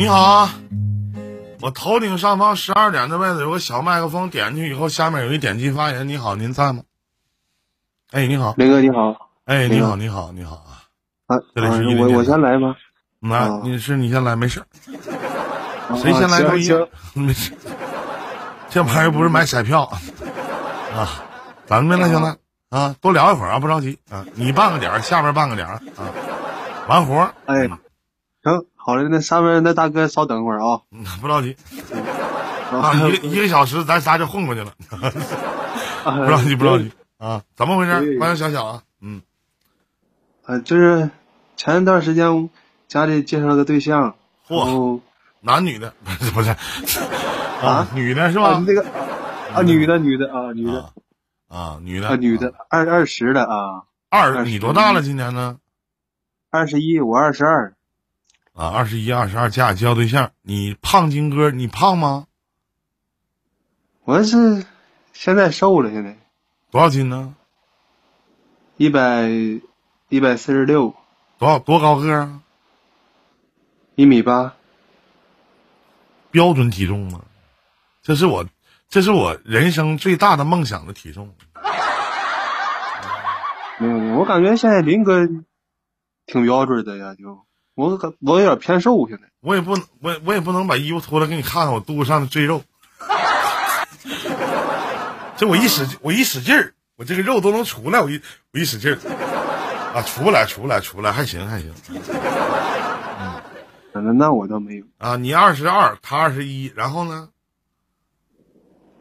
你好啊，我头顶上方十二点的位置有个小麦克风，点进去以后，下面有一点击发言。你好，您在吗？哎，你好，雷哥你好，哎，你好，你好。你好，啊！啊，这里是啊我我一。零电台先来吗？那啊你是你先来，没事，啊谁先来都一行样，没事。这玩意儿不是买彩票。啊，咱们来兄弟啊，多聊一会儿啊，不着急。啊，你半个点儿，下边半个点儿啊，完活儿，哎，行，好嘞，那上面那大哥稍等会儿啊。嗯 不着急。啊，啊一个一个小时咱仨就混过去了，啊不着急不着急。啊，怎么回事？欢迎小小啊，嗯，啊，就是前一段时间家里介绍了个对象，嚯，男女的不是。不是啊？啊，女的是啊吧？那个啊女的女的啊女的。啊啊，女的。啊女的二二十的啊。二，你多大了？今年呢？二十一我二十二啊，二十一、二十二，家里交对象。你胖金哥，你胖吗？我是现在瘦了，现在多少斤呢？一百一百四十六多少多高个啊？一米八标准体重吗？这是我，这是我人生最大的梦想的体重。没有没有，我感觉现在林哥挺标准的呀，就我感我有点偏瘦现在。我也不能，我也我也不能把衣服脱了给你看看我肚子上的赘肉。这我一使我一使劲儿，我这个肉都能出来。我一我一使劲儿，啊，出不来，出不来，出不来，还行还行。反正那我倒没有。啊，你二十二，他二十一，然后呢？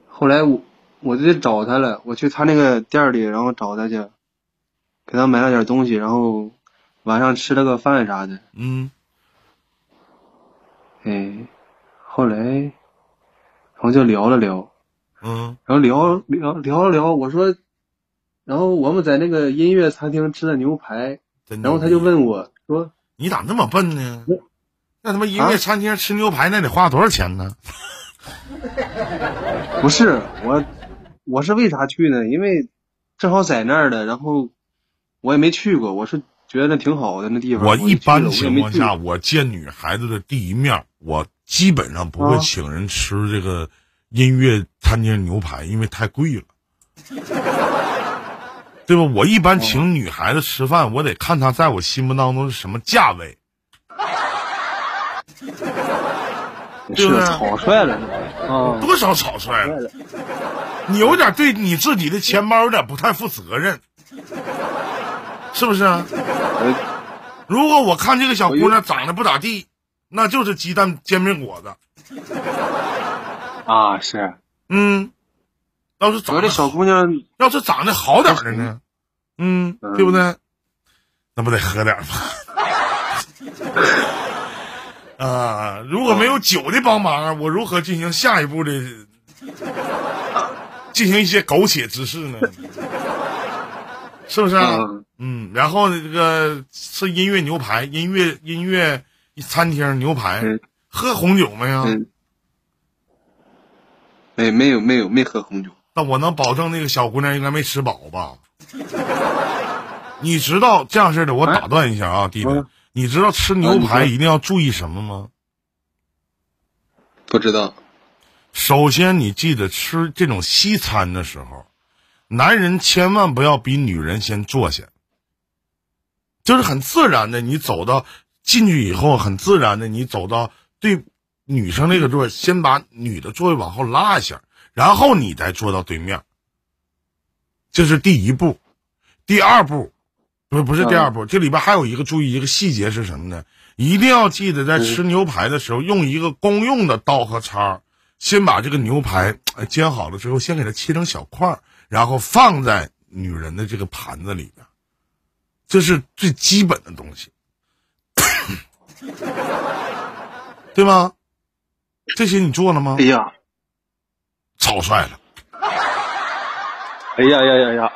后来我我就找他了，我去他那个店儿里，然后找他去，给他买了点东西，然后晚上吃了个饭啥的。嗯，哎，后来，然后就聊了聊，嗯然后聊聊聊了聊，我说，然后我们在那个音乐餐厅吃的牛排，然后他就问我说，你咋那么笨呢？那他妈音乐啊餐厅吃牛排那得花多少钱呢？不是我，我是为啥去呢？因为正好在那儿的，然后我也没去过，我是觉得挺好的那地方。我一般情况下，我见女孩子的第一面，我基本上不会啊请人吃这个音乐餐厅牛排，因为太贵了，对吧？我一般请女孩子吃饭，我得看她在我心目当中是什么价位。对不对是草率了啊，多少草率了。你有点对你自己的钱包有点不太负责任，是不是啊？我如果我看这个小姑娘长得不咋地，那就是鸡蛋煎饼果子。啊是，嗯，要是长得小姑娘要是长得好点的呢，嗯，嗯对不对？那不得喝点吗？啊，如果没有酒的帮忙，我如何进行下一步的进行一些苟且之事呢？是不是啊？嗯嗯，然后这个吃音乐牛排，音乐音乐餐厅牛排，嗯。喝红酒没有？嗯，没没有没有没喝红酒，那我能保证那个小姑娘应该没吃饱吧？你知道这样式的，我打断一下啊，弟弟。嗯，你知道吃牛排一定要注意什么吗？不知道。首先，你记得吃这种西餐的时候，男人千万不要比女人先坐下，就是很自然的，你走到进去以后，很自然的，你走到对女生那个座，先把女的座位往后拉一下，然后你再坐到对面，这是第一步。第二步，不是不是第二步，这里边还有一个注意一个细节是什么呢？一定要记得在吃牛排的时候，用一个公用的刀和叉，先把这个牛排呃煎好了之后，先给它切成小块，然后放在女人的这个盘子里边，这是最基本的东西，对吗？这些你做了吗哎？呀草率了，哎呀呀呀呀，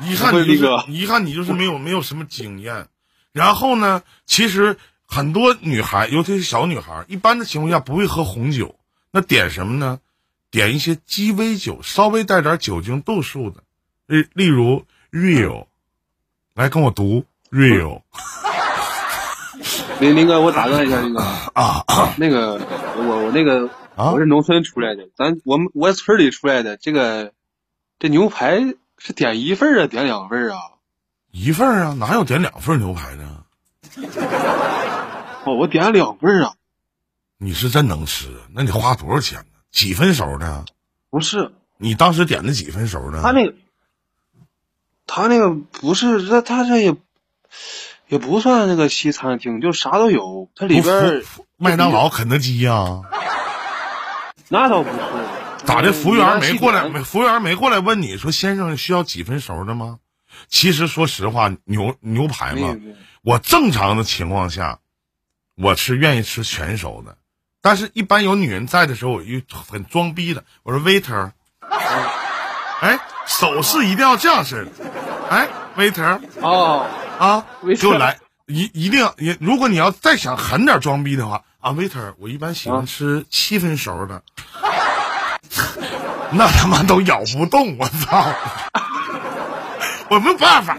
遗憾你就是不会那个遗憾你就是没有 没有什么经验。然后呢，其实很多女孩，尤其是小女孩，一般的情况下不会喝红酒，那点什么呢？点一些鸡尾酒，稍微带点酒精度数的，例例如 real，来跟我读 real，林林哥，我打断一下，林哥啊，那个我我那个啊我是农村出来的，咱我们我村里出来的，这个这牛排是点一份儿啊，点两份儿啊？一份儿啊，哪有点两份儿牛排的？哦，我点了两份儿啊，你是真能吃，那你花多少钱呢？几分熟的？不是你当时点的几分熟的？他那个他那个不是他他这也也不算那个西餐厅，就啥都有，它里边麦当劳、肯德基呀、那倒不是咋的？服务员没过来？服务员没过来问你说先生需要几分熟的吗？其实说实话，牛牛排嘛，我正常的情况下，我是愿意吃全熟的，但是一般有女人在的时候，我就很装逼的，我说 waiter，哎，手势一定要这样式。的，哎，waiter 哦，啊，waiter 给我来。一一定要也，如果你要再想狠点装逼的话啊，waiter，我一般喜欢啊。吃七分熟的，那他妈都咬不动，我操！我没有办法，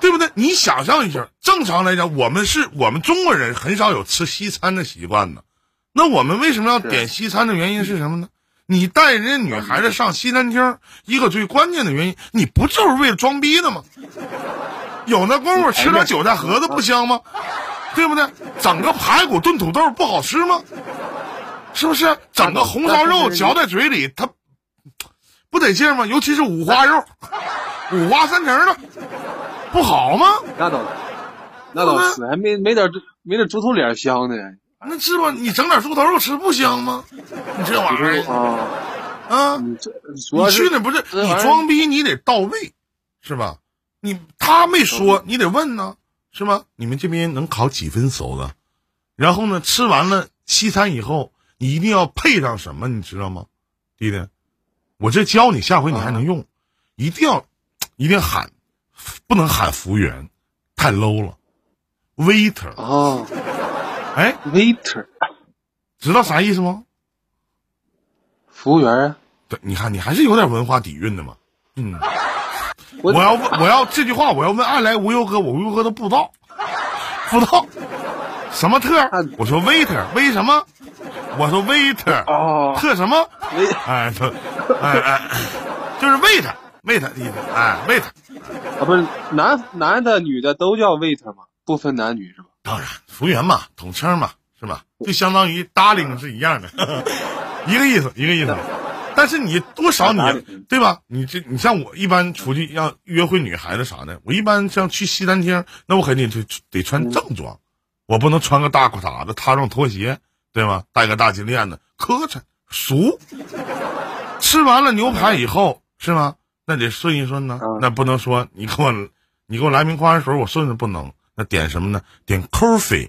对不对？你想象一下，正常来讲，我们是我们中国人很少有吃西餐的习惯的。那我们为什么要点西餐的原因是什么呢？你带人家女孩子上西餐厅，一个最关键的原因，你不就是为了装逼的吗？有那功夫吃点韭菜盒子不香吗？对不对？整个排骨炖土豆不好吃吗？是不是？整个红烧肉嚼在嘴里，它不得劲吗？尤其是五花肉，五花三层的，不好吗？那倒那倒是，还没没点没点猪头脸香呢。那是吧？你整点猪头肉吃不香吗？你这玩意儿啊，啊，你去那不是你装逼，你得到位，是吧？你他没说，你得问呢，是吧？你们这边能烤几分熟的？然后呢，吃完了西餐以后，你一定要配上什么，你知道吗，弟弟？我这教你，下回你还能用，一定要，一定要喊，不能喊服务员，太 low 了，waiter，啊哎，，waiter 知道啥意思吗？服务员啊，对，你看你还是有点文化底蕴的嘛。嗯，我我要问，我要这句话，我要问爱来无忧哥，我无忧哥都不知道，不知道什么特啊？我说 waiter，为什么？我说 waiter，哦特什么？喂哎，特，哎哎，就是 waiter waiter 的意思，哎 waiter。啊不是男男的女的都叫 waiter 吗？不分男女是吧？当然，服务员嘛，统称嘛，是吧？就相当于 darling 是一样的，一个意思，一个意思。但是你多少你对吧？你这你像我一般出去要约会女孩子啥的，我一般像去西餐厅，那我肯定得得穿正装，我不能穿个大裤衩子、踏上拖鞋，对吗？戴个大金链子，磕碜俗。吃完了牛排以后，是吗？那得顺一顺呢，嗯那不能说你给我你给我来瓶矿泉水，我顺顺不能。那点什么呢？点 coffee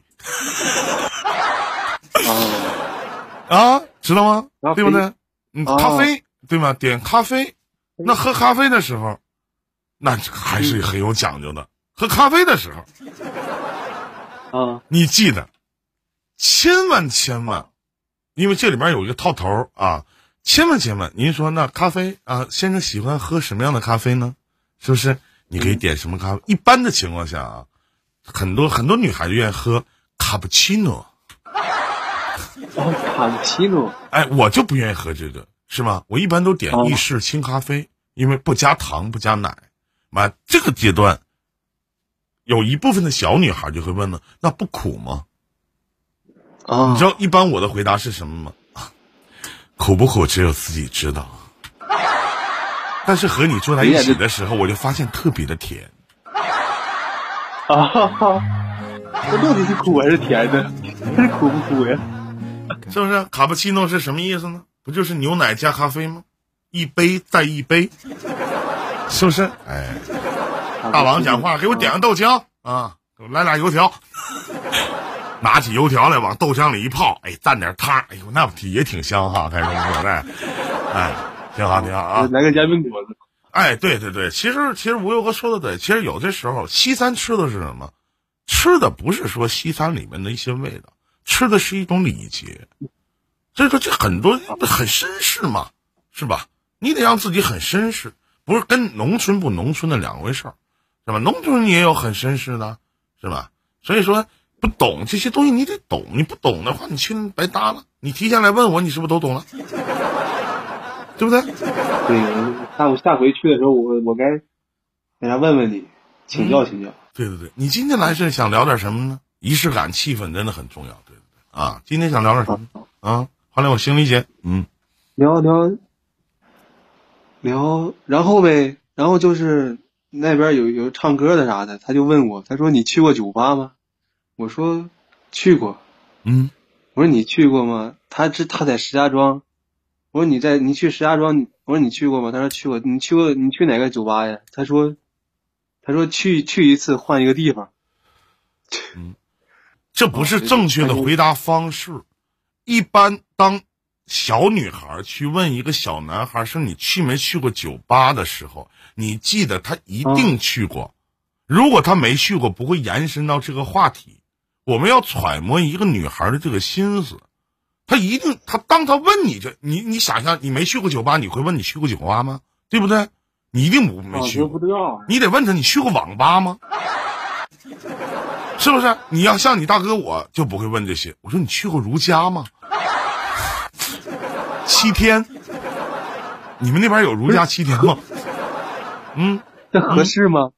啊，啊，知道吗？对不对？嗯，哦咖啡对吗？点咖啡，那喝咖啡的时候，那还是很有讲究的。喝咖啡的时候，啊你记得，千万千万，因为这里面有一个套头啊，千万千万，您说那咖啡啊，先生喜欢喝什么样的咖啡呢？是不是？你可以点什么咖啡？一般的情况下啊，很多很多女孩子愿意喝卡布奇诺。哦，卡布奇诺哎，我就不愿意喝这个，是吗？我一般都点哦意式清咖啡，因为不加糖不加奶。妈，这个阶段，有一部分的小女孩就会问了，那不苦吗？啊你知道一般我的回答是什么吗？啊苦不苦只有自己知道。但是和你坐在一起的时候，我就发现特别的甜。啊哈哈，这到底是苦还是甜呢？这是苦不苦呀？是不是？卡布奇诺是什么意思呢？不就是牛奶加咖啡吗？一杯再一杯，是不是？哎，大王讲话，给我点个豆浆啊，给我来俩油条。拿起油条来，往豆浆里一泡，哎，蘸点汤，哎呦，那也挺香哈，开始说的，哎，挺好挺好啊。来个煎饼果子。哎，对对对，其实其实吴友哥说的对，其实有的时候西餐吃的是什么？吃的不是说西餐里面的一些味道，吃的是一种礼节。所以说这很多很绅士嘛，是吧？你得让自己很绅士，不是跟农村不农村的两回事儿，是吧？农村也有很绅士的，是吧？所以说不懂这些东西，你得懂。你不懂的话，你去白搭了。你提前来问我，你是不是都懂了？对不对？对，下我下回去的时候，我我该给他问问你，请教请教。对对对，你今天来是想聊点什么呢？仪式感、气氛真的很重要，对不对？啊，今天想聊点什么啊？后来我行李姐，嗯，聊聊聊，然后呗，然后就是那边有有唱歌的啥的，他就问我，他说你去过酒吧吗？我说去过。嗯，我说你去过吗？他这他在石家庄。我说你在你去石家庄，我说你去过吗？他说去过。你去过？你去哪个酒吧呀？他说，他说去去一次换一个地方。嗯，这不是正确的回答方式。一般当小女孩去问一个小男孩说你去没去过酒吧的时候，你记得他一定去过。如果他没去过，不会延伸到这个话题。我们要揣摩一个女孩的这个心思。他一定，他当他问你这，你你想象，你没去过酒吧，你会问你去过酒吧吗？对不对？你一定不没去过，你得问他你去过网吧吗？是不是？你要像你大哥，我就不会问这些。我说你去过如家吗？七天？你们那边有如家七天吗？嗯，这合适吗？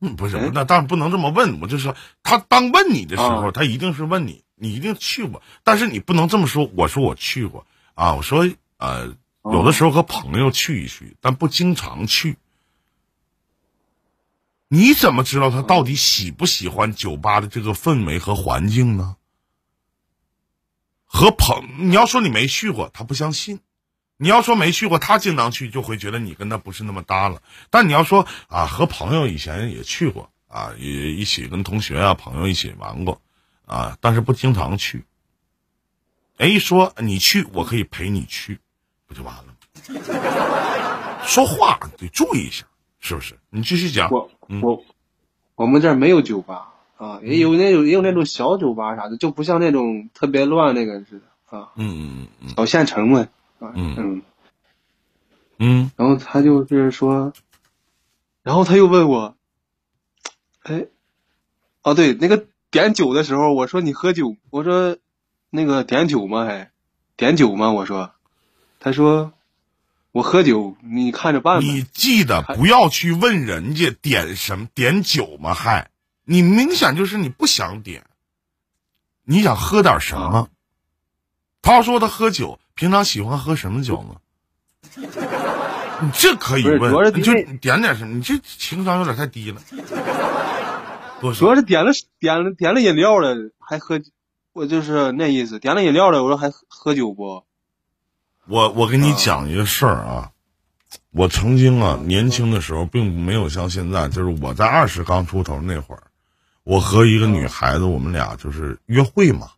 嗯，不是，那当然不能这么问。我就说，他当问你的时候，他一定是问你。你一定去过，但是你不能这么说。我说我去过啊，我说呃，有的时候和朋友去一去，但不经常去。你怎么知道他到底喜不喜欢酒吧的这个氛围和环境呢？和朋，你要说你没去过，他不相信；你要说没去过，他经常去，就会觉得你跟他不是那么搭了。但你要说啊，和朋友以前也去过啊，也一起跟同学啊、朋友一起玩过。啊，但是不经常去。哎，说你去，我可以陪你去，不就完了吗？说话得注意一下，是不是？你继续讲。我我我们这儿没有酒吧啊，也有那种也有那种小酒吧啥的，就不像那种特别乱那个似的啊。嗯嗯嗯。小县城嘛。啊嗯嗯。然后他就是说，然后他又问我，哎，哦对，那个。点酒的时候，我说你喝酒，我说那个点酒吗？还点酒吗？我说，他说我喝酒，你看着办。你记得不要去问人家点什么点酒吗？还你明显就是你不想点，你想喝点什么？他说他喝酒，平常喜欢喝什么酒呢？你这可以问，你就点点什么？你这情商有点太低了。主要是点了点了点了饮料了，还喝，我就是那意思。点了饮料了，我说还喝酒不？我我跟你讲一个事儿啊，我曾经啊年轻的时候，并没有像现在，就是我在二十刚出头那会儿，我和一个女孩子，我们俩就是约会嘛。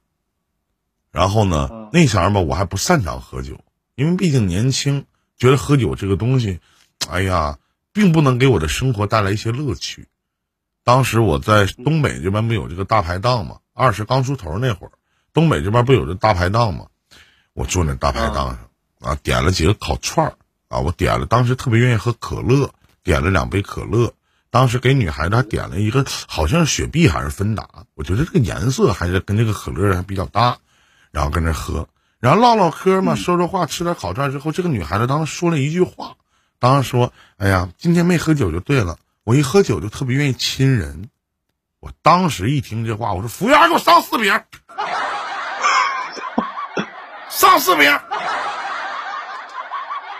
然后呢，那前儿吧，我还不擅长喝酒，因为毕竟年轻，觉得喝酒这个东西，哎呀，并不能给我的生活带来一些乐趣。当时我在东北这边不有这个大排档嘛？二十刚出头那会儿，东北这边不有这大排档嘛？我坐那大排档上啊，点了几个烤串儿啊，我点了，当时特别愿意喝可乐，点了两杯可乐。当时给女孩子还点了一个，好像是雪碧还是芬达，我觉得这个颜色还是跟这个可乐还比较搭，然后跟那喝，然后唠唠嗑嘛，说说话，吃点烤串之后，这个女孩子当时说了一句话，当时说：“哎呀，今天没喝酒就对了。”我一喝酒就特别愿意亲人，我当时一听这话，我说服务员给我上四瓶，上四瓶。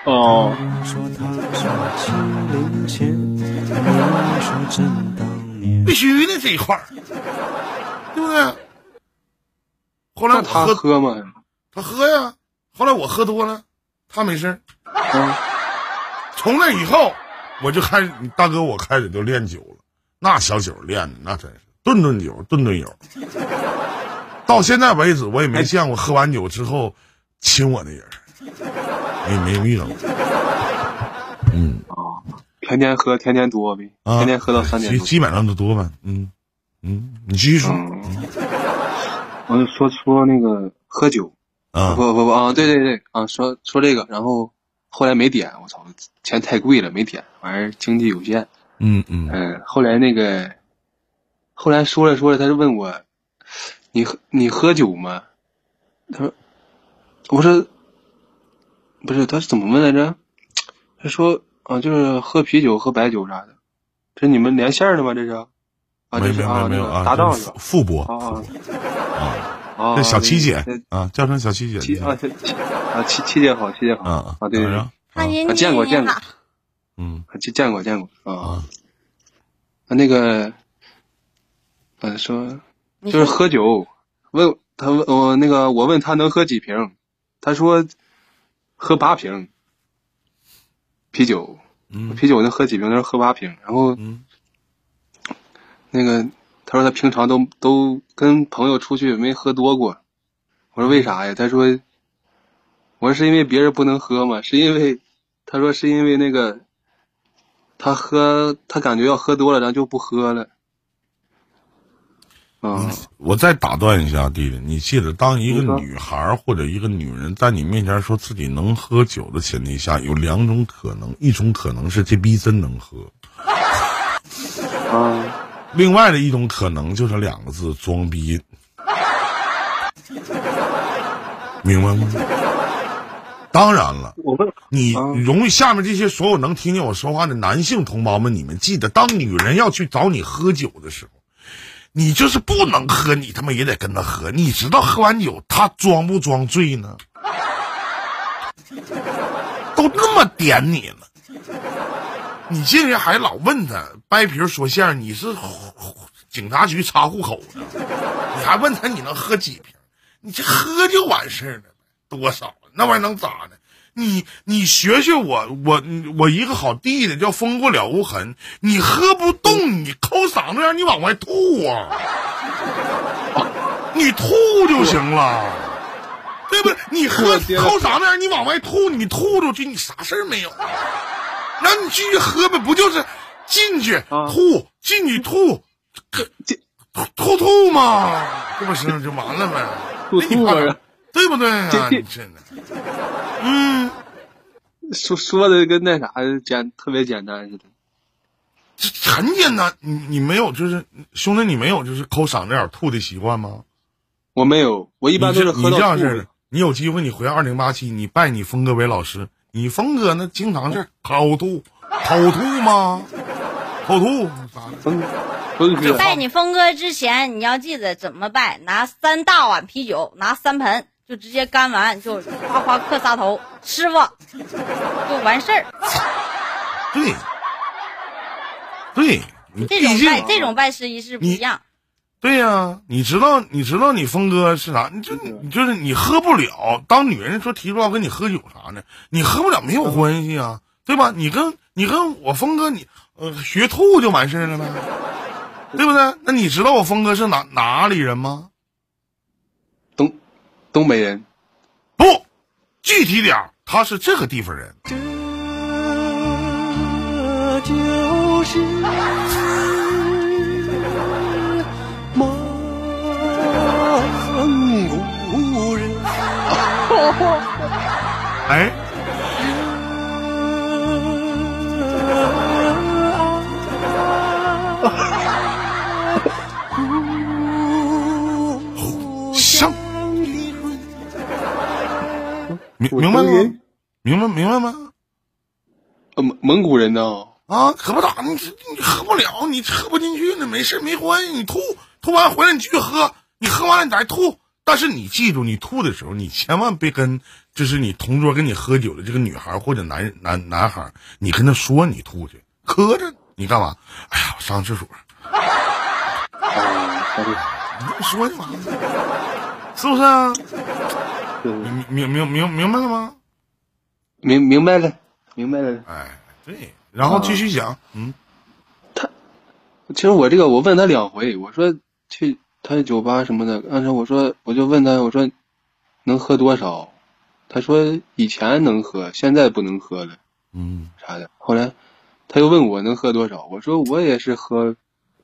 哦。必须的这一块儿，对不对？后来他喝吗？他喝呀。后来我喝多了，他没事儿。从那以后。我就开始，大哥，我开始就练酒了，那小酒练的那真是顿顿酒，顿顿有。到现在为止，我也没见过喝完酒之后亲我的人，没没遇到过。嗯啊，天天喝，天天多呗，天天喝到三点。基基本上都多呗，嗯嗯，你继续说。我就说说那个喝酒啊，不不不啊，对对对啊，说说这个，然后。后来没点，我操，钱太贵了，没点，玩意儿经济有限。嗯嗯嗯，后来那个，后来说着说着，他就问我，你喝你喝酒吗？他说，我说，不是，他是怎么问来着？他说啊，就是喝啤酒、喝白酒啥的。这你们连线的吗？这是？啊，没没这是啊，没没有啊，那个搭档这是是吧？副播，啊啊啊，小七姐啊，叫声小七姐，七啊，啊七七姐好，七姐好啊啊，对对对，啊欢迎啊见过见过。嗯。啊见见过见过啊。啊啊那个，呃说就是喝酒，问他问我那个我问他能喝几瓶，他说喝八瓶啤酒，嗯。啤酒能喝几瓶？他说喝八瓶，然后嗯。那个他说他平常都都跟朋友出去没喝多过，我说为啥呀？他说我说是因为别人不能喝吗？是因为他说是因为那个他喝他感觉要喝多了，然后就不喝了。嗯，我再打断一下，弟弟，你记得，当一个女孩或者一个女人在你面前说自己能喝酒的前提下，有两种可能，一种可能是这逼真能喝，啊，另外的一种可能就是两个字：装逼。明白吗？当然了，我问你啊容易下面这些所有能听见我说话的男性同胞们，你们记得，当女人要去找你喝酒的时候，你就是不能喝，你他妈也得跟她喝。你知道喝完酒她装不装醉呢？都那么点你了，你竟然还老问他掰皮儿说相声，你是警察局查户口的，你还问他你能喝几瓶？你这喝就完事儿了，多少那玩意儿能咋的？你你学学我，我我一个好弟弟叫风过了无痕，你喝不动，你抠嗓子眼儿，你往外吐啊，你吐就行了，对不对？你喝抠嗓子眼儿，你往外吐，你吐出去，你啥事儿没有？然后你继续喝呗，不就是进去啊吐，进去吐，吐吐吐嘛，这不行就完了呗。吐吐啊对不对啊？真的，嗯，说说的跟那啥简特别简单似的。这很简单。你你没有就是兄弟，你没有就是抠嗓子眼儿吐的习惯吗？我没有，我一般都是你喝到你这样式的。你有机会你回二零八七，你拜你峰哥为老师。你峰哥那经常是口吐，口吐吗？口吐啥的？峰峰哥拜你峰哥之前，你要记得怎么拜，拿三大碗啤酒，拿三盆，就直接干完，就夸夸磕仨头，师傅就完事儿。对，对，这种拜这种拜师仪式不一样。对呀、你知道，你知道你峰哥是啥？你就你就是你喝不了。当女人说提出要跟你喝酒啥的，你喝不了没有关系啊，对吧？你跟你跟我峰哥你呃学吐就完事儿了呗，对不对？那你知道我峰哥是哪哪里人吗？东东北人，不，具体点儿他是这个地方人。这就是古人。哎，像明我明白吗？明白明白吗？呃蒙蒙古人呢？啊，可不咋，你你喝不了，你喝不进去那没事没关系，你吐吐完回来你继续喝，你喝完了你再吐。但是你记住，你吐的时候，你千万别跟就是你同桌跟你喝酒的这个女孩或者男男男孩，你跟他说你吐去，磕着你干嘛？哎呀，我上厕所，你这么说就完了，是不是啊？明明明明白了吗？明明白了，明白了。哎，对，然后继续讲，嗯他其实我这个我问他两回，我说去他的酒吧什么的，当时我说我就问他，我说能喝多少？他说以前能喝，现在不能喝了嗯啥的。后来他又问我能喝多少，我说我也是喝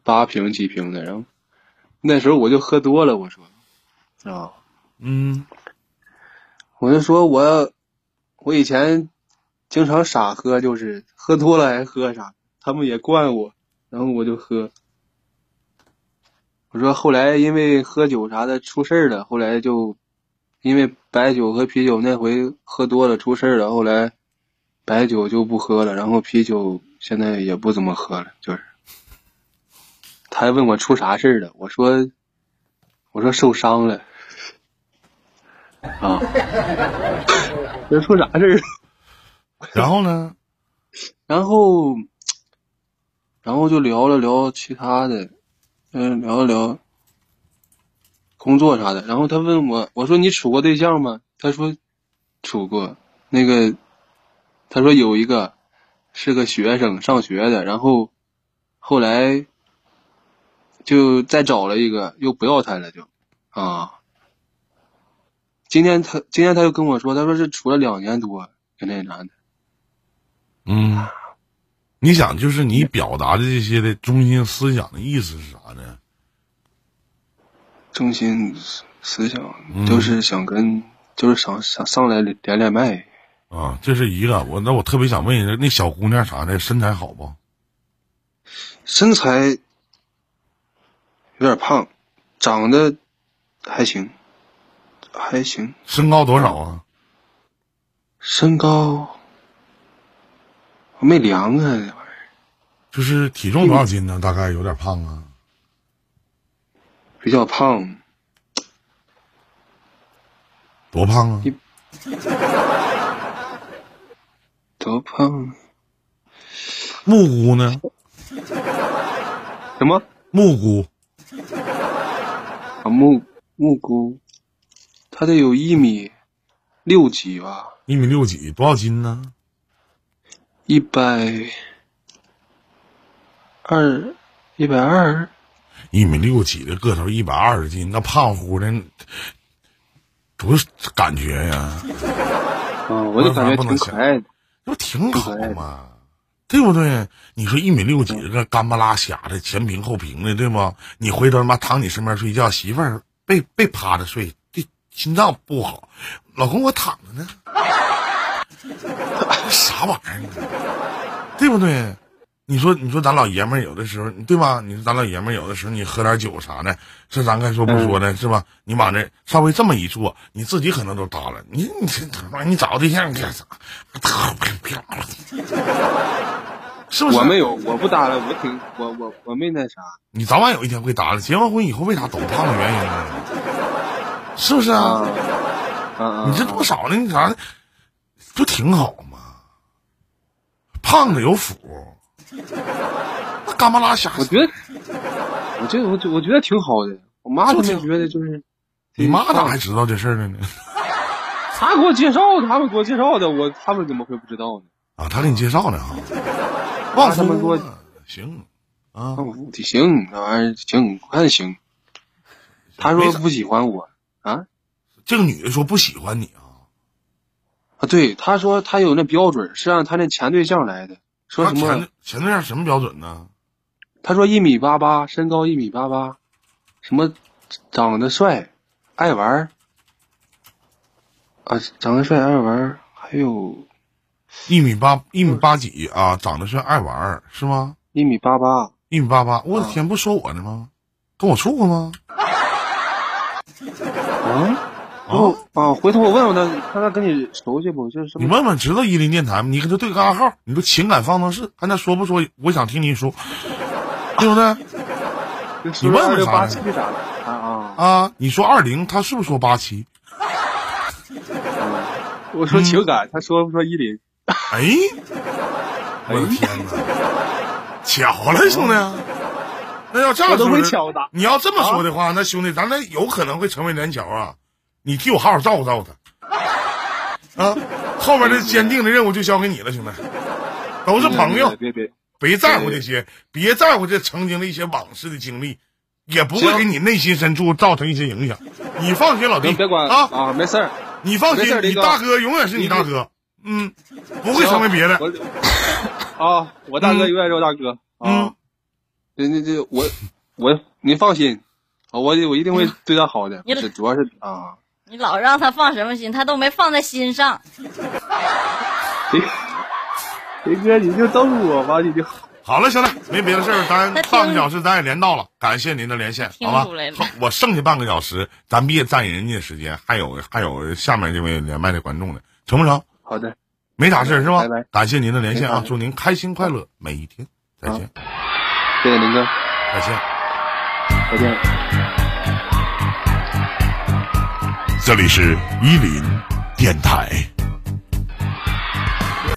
八瓶几瓶的，然后那时候我就喝多了，我说啊，嗯我就说我我以前经常傻喝，就是喝多了还喝啥，他们也惯我，然后我就喝。我说后来因为喝酒啥的出事儿了，后来就因为白酒和啤酒那回喝多了出事儿了，后来白酒就不喝了，然后啤酒现在也不怎么喝了，就是。他还问我出啥事儿了，我说我说受伤了啊，这出啥事儿了？然后呢？然后，然后就聊了聊其他的，嗯，聊了聊工作啥的。然后他问我，我说你处过对象吗？他说处过。那个，他说有一个是个学生上学的，然后后来就再找了一个，又不要他了，就啊。今天他今天他又跟我说，他说是处了两年多跟那男的。嗯，你想，就是你表达的这些的中心思想的意思是啥呢？中心思思想嗯就是想跟，就是想想上来连连麦。啊，这是一个。我那我特别想问一下，那小姑娘啥的身材好不？身材有点胖，长得还行，还行。身高多少啊？身高我没量啊，这玩意儿就是体重多少斤呢？大概有点胖啊。比较胖，多胖啊？多胖？木姑呢？什么？木姑啊木木姑，他得有一米六几吧，一米六几，多少斤呢？一百二，一百二。一米六几的个头，一百二十斤，那胖乎的，多感觉呀？啊，我就感觉挺可爱的。这不挺好吗？对不对？你说一米六几个干巴拉瞎的，前平后平的，对不？你回头他妈躺你身边睡觉，媳妇儿被被趴着睡，这心脏不好。老公，我躺着呢，啥玩意儿啊？对不对？你说，你说咱老爷们儿有的时候，对吧？你说咱老爷们儿有的时候，你喝点酒啥的，这咱该说不说的，是吧？你往这稍微这么一坐，你自己可能都耷了。你你这他妈，你找个对象干啥？是不是？我没有，我不搭了，我挺我我我没那啥。你早晚有一天会搭了。结完婚以后为啥都胖的原因呢？是不是啊？啊啊啊！你这多少呢？你啥的，不挺好吗？胖子有福，那干巴拉瞎。我觉得，我觉得我觉我觉得挺好的。我妈他们觉得就是，你妈咋还知道这事儿了呢？她给我介绍，他们给我介绍的，我他们怎么会不知道呢？啊，他给你介绍的啊，旺夫他们说行啊，啊，行，那玩意儿行，我看行。他说不喜欢我啊这个女的说不喜欢你啊，啊，对，他说他有那标准，是按他那前对象来的，说什么前？前对象什么标准呢？他说一米八八，身高一米八八，什么长得帅，爱玩儿啊，长得帅爱玩儿，还有一米八一米八几啊，长得帅爱玩儿是吗？一米八八。一米八八，我的天，不说我呢吗？跟我处过吗？啊，哦啊，回头我问问他，看他跟你熟悉不？就是？你问问，知道伊林电台吗？你跟他对个暗号，你说情感方程式，看他说不说？我想听你说，对不对？你问问啥呢八七啥的啊啊！啊，你说二零，他是不是说八七？我说情感，他说不说伊林？哎，我的天哪，巧了，兄弟。那要这样都说。你要这么说的话，那兄弟，咱俩有可能会成为连桥啊！你替我好好照顾照顾他，啊，后边的坚定的任务就交给你了，兄弟，都是朋友，别别，别在乎这些，别在乎这曾经的一些往事的经历，也不会给你内心深处造成一些影响。你放心，老弟。别别管啊，啊，没事儿，你放心，你大哥永远是你大哥，嗯，不会成为别的。啊，我大哥永远是我大哥。啊。嗯。这这这，我我您放心，啊，我我一定会 对他好的。主要是啊，你老让他放什么心，他都没放在心上。雷雷哥你就逗我吧，你就好了，行了，没别的事儿，咱半个小时咱也连到了，感谢您的连线，好吧我剩下半个小时，咱别占人家时间，还有还有下面这位连麦的观众呢，成不成？好的，没啥事儿是吧拜拜？感谢您的连线啊祝您开心快乐每一天，再见，谢谢林哥，再见。再见。这里是伊林电台。